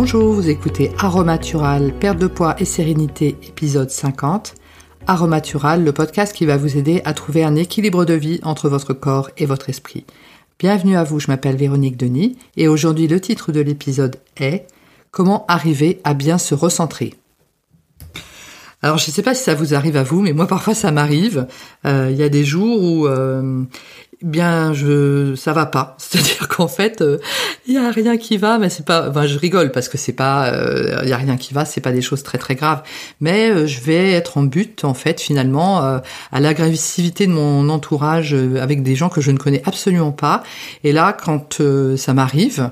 Bonjour, vous écoutez Aromatural, perte de poids et sérénité, épisode 50. Aromatural, le podcast qui va vous aider à trouver un équilibre de vie entre votre corps et votre esprit. Bienvenue à vous, je m'appelle Véronique Denis et aujourd'hui le titre de l'épisode est Comment arriver à bien se recentrer? Alors je ne sais pas si ça vous arrive à vous, mais moi parfois ça m'arrive. Euh, il y a des jours où euh, bien je ça va pas. C'est-à-dire qu'en fait euh, il y a rien qui va mais c'est pas enfin je rigole parce que c'est pas euh, il y a rien qui va c'est pas des choses très très graves. Mais euh, je vais être en but en fait finalement à l'agressivité de mon entourage avec des gens que je ne connais absolument pas. Et là quand ça m'arrive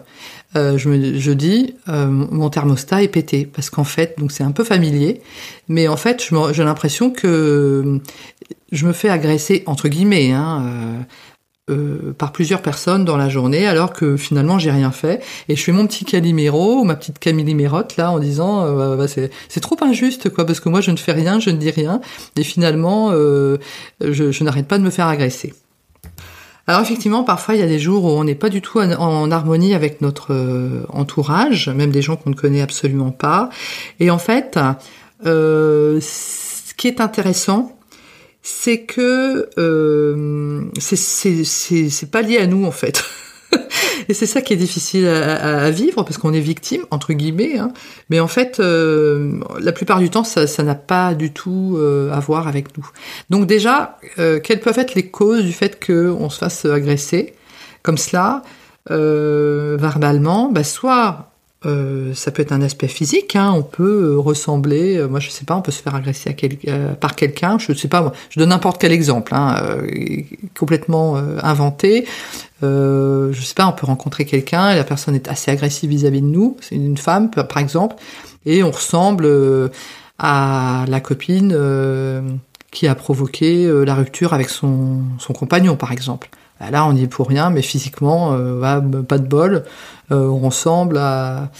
je me je dis mon thermostat est pété. Parce qu'en fait donc c'est un peu familier. Mais en fait j'ai l'impression que je me fais agresser entre guillemets hein, euh, par plusieurs personnes dans la journée, alors que finalement j'ai rien fait. Et je fais mon petit Calimero ma petite Camilimérote là en disant euh, bah, c'est trop injuste quoi, parce que moi je ne fais rien, je ne dis rien, et finalement euh, je, je n'arrête pas de me faire agresser. Alors effectivement, parfois il y a des jours où on n'est pas du tout en, harmonie avec notre entourage, même des gens qu'on ne connaît absolument pas. Et en fait, ce qui est intéressant, c'est que euh, c'est pas lié à nous en fait. Et c'est ça qui est difficile à, vivre parce qu'on est victime entre guillemets. Hein. Mais en fait, euh, la plupart du temps, ça n'a pas du tout euh, à voir avec nous. Donc déjà, euh, quelles peuvent être les causes du fait qu'on se fasse agresser? Comme cela verbalement bah, Soit euh, ça peut être un aspect physique, hein, on peut euh, ressembler, euh, moi je sais pas, on peut se faire agresser à par quelqu'un, je sais pas, je donne n'importe quel exemple, hein, complètement inventé. je sais pas, on peut rencontrer quelqu'un et la personne est assez agressive vis-à-vis de nous, c'est une femme par exemple, et on ressemble à la copine qui a provoqué la rupture avec son, son compagnon par exemple. Bah, là, on n'y est pour rien, mais physiquement, euh, pas de bol. Euh, on ressemble à,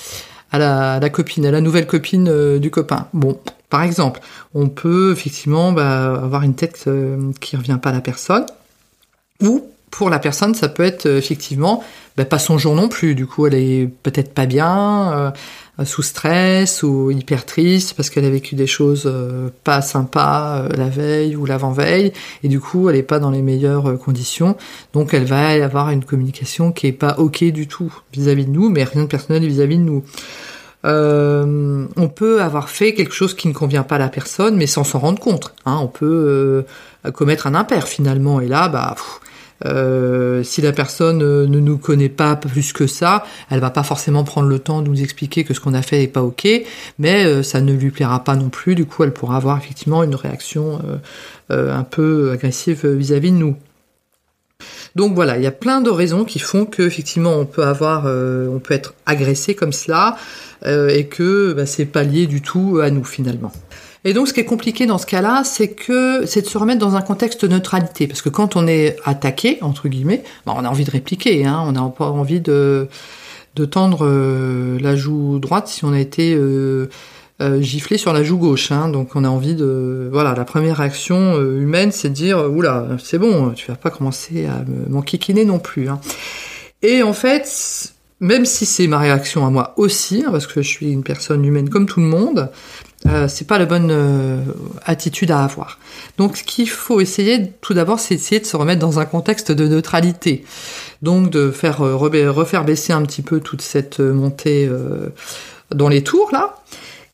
la, copine, à la nouvelle copine euh, du copain. Bon, par exemple, on peut effectivement bah, avoir une tête qui revient pas à la personne, ou pour la personne, ça peut être effectivement bah, pas son jour non plus. Du coup, elle est peut-être pas bien, sous stress ou hyper triste parce qu'elle a vécu des choses euh, pas sympas euh, la veille ou l'avant-veille et du coup elle est pas dans les meilleures conditions. Donc elle va avoir une communication qui est pas ok du tout vis-à-vis de nous mais rien de personnel vis-à-vis de nous. On peut avoir fait quelque chose qui ne convient pas à la personne mais sans s'en rendre compte hein. on peut commettre un impair finalement. Et là bah euh, si la personne euh, ne nous connaît pas plus que ça, elle va pas forcément prendre le temps de nous expliquer que ce qu'on a fait est pas ok, mais euh, ça ne lui plaira pas non plus. Du coup, elle pourra avoir effectivement une réaction un peu agressive vis-à-vis de nous. Donc voilà, il y a plein de raisons qui font que effectivement on peut avoir, on peut être agressé comme cela et que bah, c'est pas lié du tout à nous finalement. Et donc, ce qui est compliqué dans ce cas-là, c'est que c'est de se remettre dans un contexte de neutralité, parce que quand on est attaqué entre guillemets, bah, on a envie de répliquer, hein, on n'a pas envie de de tendre euh, la joue droite si on a été euh, euh, giflé sur la joue gauche. Hein, donc, on a envie de voilà, la première réaction humaine, c'est de dire oula, c'est bon, tu vas pas commencer à m'enquiquiner non plus. Hein. Et en fait, même si c'est ma réaction à moi aussi, hein, parce que je suis une personne humaine comme tout le monde, euh, c'est pas la bonne euh, attitude à avoir. Donc ce qu'il faut essayer tout d'abord, c'est essayer de se remettre dans un contexte de neutralité. Donc de faire euh, refaire baisser un petit peu toute cette montée dans les tours là,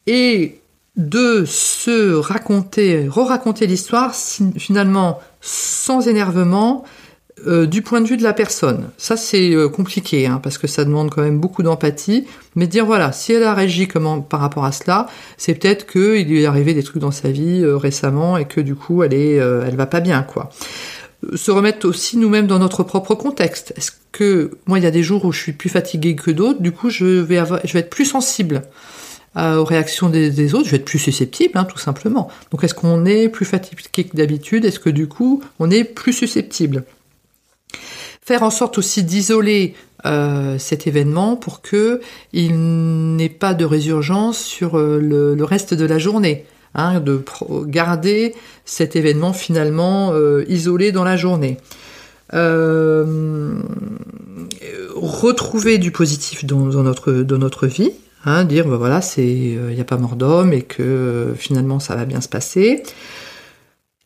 et de se raconter, re-raconter l'histoire finalement sans énervement, euh, du point de vue de la personne, ça c'est euh, compliqué hein, parce que ça demande quand même beaucoup d'empathie. Mais dire voilà, si elle a réagi comment par rapport à cela, c'est peut-être qu'il lui est arrivé des trucs dans sa vie euh, récemment et que du coup elle est, elle va pas bien quoi. Se remettre aussi nous-mêmes dans notre propre contexte. Est-ce que moi il y a des jours où je suis plus fatiguée que d'autres, du coup je vais être plus sensible aux réactions des, autres, je vais être plus susceptible, hein, tout simplement. Donc est-ce qu'on est plus fatigué que d'habitude? Est-ce que du coup on est plus susceptible? Faire en sorte aussi d'isoler euh, cet événement pour que il n'ait pas de résurgence sur euh, le, reste de la journée. Hein, de garder cet événement finalement euh, isolé dans la journée. retrouver du positif dans, notre, dans notre vie, Hein, dire ben voilà, c'est il n'y a pas mort d'homme et que finalement ça va bien se passer.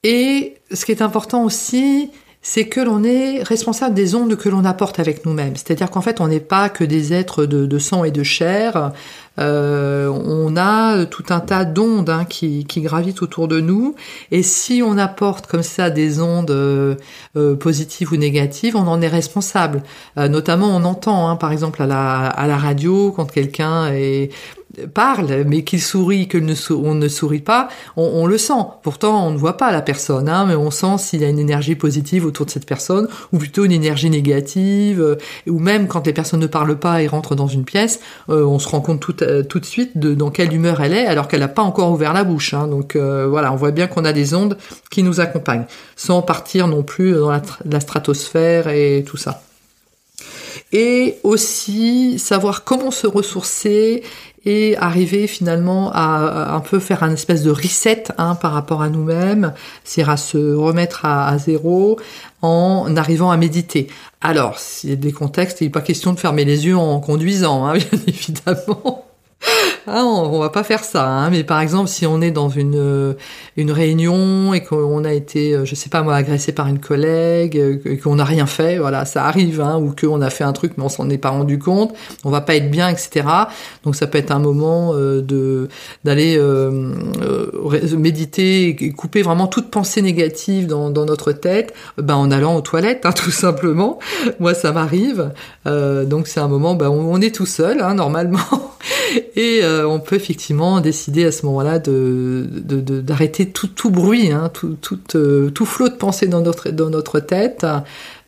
Et ce qui est important aussi, c'est que l'on est responsable des ondes que l'on apporte avec nous-mêmes. C'est-à-dire qu'en fait, on n'est pas que des êtres de, sang et de chair. Euh, on a tout un tas d'ondes hein, qui, gravitent autour de nous. Et si on apporte comme ça des ondes euh, euh, positives ou négatives, on en est responsable. notamment, on entend, hein, par exemple, à la, à la radio, quand quelqu'un est parle, mais qu'il sourit, qu'on ne, ne sourit pas, on, le sent. Pourtant, on ne voit pas la personne, hein, mais on sent s'il y a une énergie positive autour de cette personne, ou plutôt une énergie négative, euh, ou même quand les personnes ne parlent pas et rentrent dans une pièce, euh, on se rend compte tout, euh, tout de suite de dans quelle humeur elle est, alors qu'elle n'a pas encore ouvert la bouche. Hein. donc voilà, on voit bien qu'on a des ondes qui nous accompagnent, sans partir non plus dans la stratosphère et tout ça et aussi savoir comment se ressourcer et arriver finalement à, un peu faire un espèce de reset hein, par rapport à nous-mêmes, c'est-à-dire à se remettre à, zéro en arrivant à méditer. Alors, s'il y a des contextes, il n'est pas question de fermer les yeux en conduisant, hein, bien évidemment. Ah, on, va pas faire ça, hein, mais par exemple, si on est dans une euh, une réunion et qu'on a été, euh, je sais pas moi, agressé par une collègue, euh, et qu'on n'a rien fait, voilà, ça arrive, hein, ou qu'on a fait un truc mais on s'en est pas rendu compte, on va pas être bien, etc. Donc ça peut être un moment de d'aller méditer et couper vraiment toute pensée négative dans, dans notre tête, ben en allant aux toilettes, hein, tout simplement. Moi, ça m'arrive, donc c'est un moment, ben on, est tout seul, hein, normalement, et euh, on peut effectivement décider à ce moment-là de, d'arrêter tout, tout bruit, hein, tout, tout, euh, tout flot de pensée dans notre, dans notre tête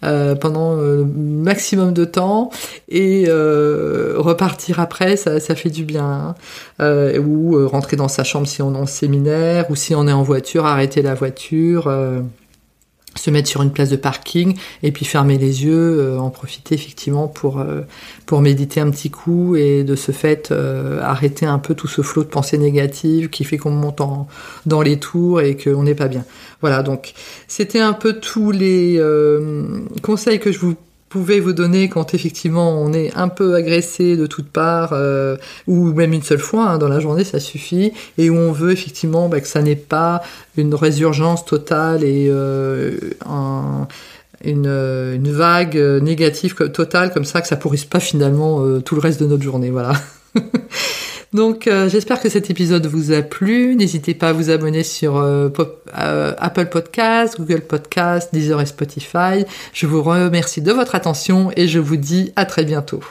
euh, pendant le maximum de temps et repartir après, ça, ça fait du bien. Hein. ou rentrer dans sa chambre si on est en séminaire, ou si on est en voiture, arrêter la voiture se mettre sur une place de parking et puis fermer les yeux, euh, en profiter effectivement pour euh, pour méditer un petit coup et de ce fait euh, arrêter un peu tout ce flot de pensées négatives qui fait qu'on monte dans les tours et qu'on n'est pas bien. Voilà, donc c'était un peu tous les conseils que je vous pouvez vous donner quand effectivement on est un peu agressé de toutes parts, euh, ou même une seule fois hein, dans la journée, ça suffit, et où on veut effectivement bah, que ça n'est pas une résurgence totale et euh, une, une, vague négative totale comme ça, que ça pourrisse pas finalement euh, tout le reste de notre journée. Voilà. Donc euh, j'espère que cet épisode vous a plu. N'hésitez pas à vous abonner sur euh, euh, Apple Podcast, Google Podcast, Deezer et Spotify. Je vous remercie de votre attention et je vous dis à très bientôt.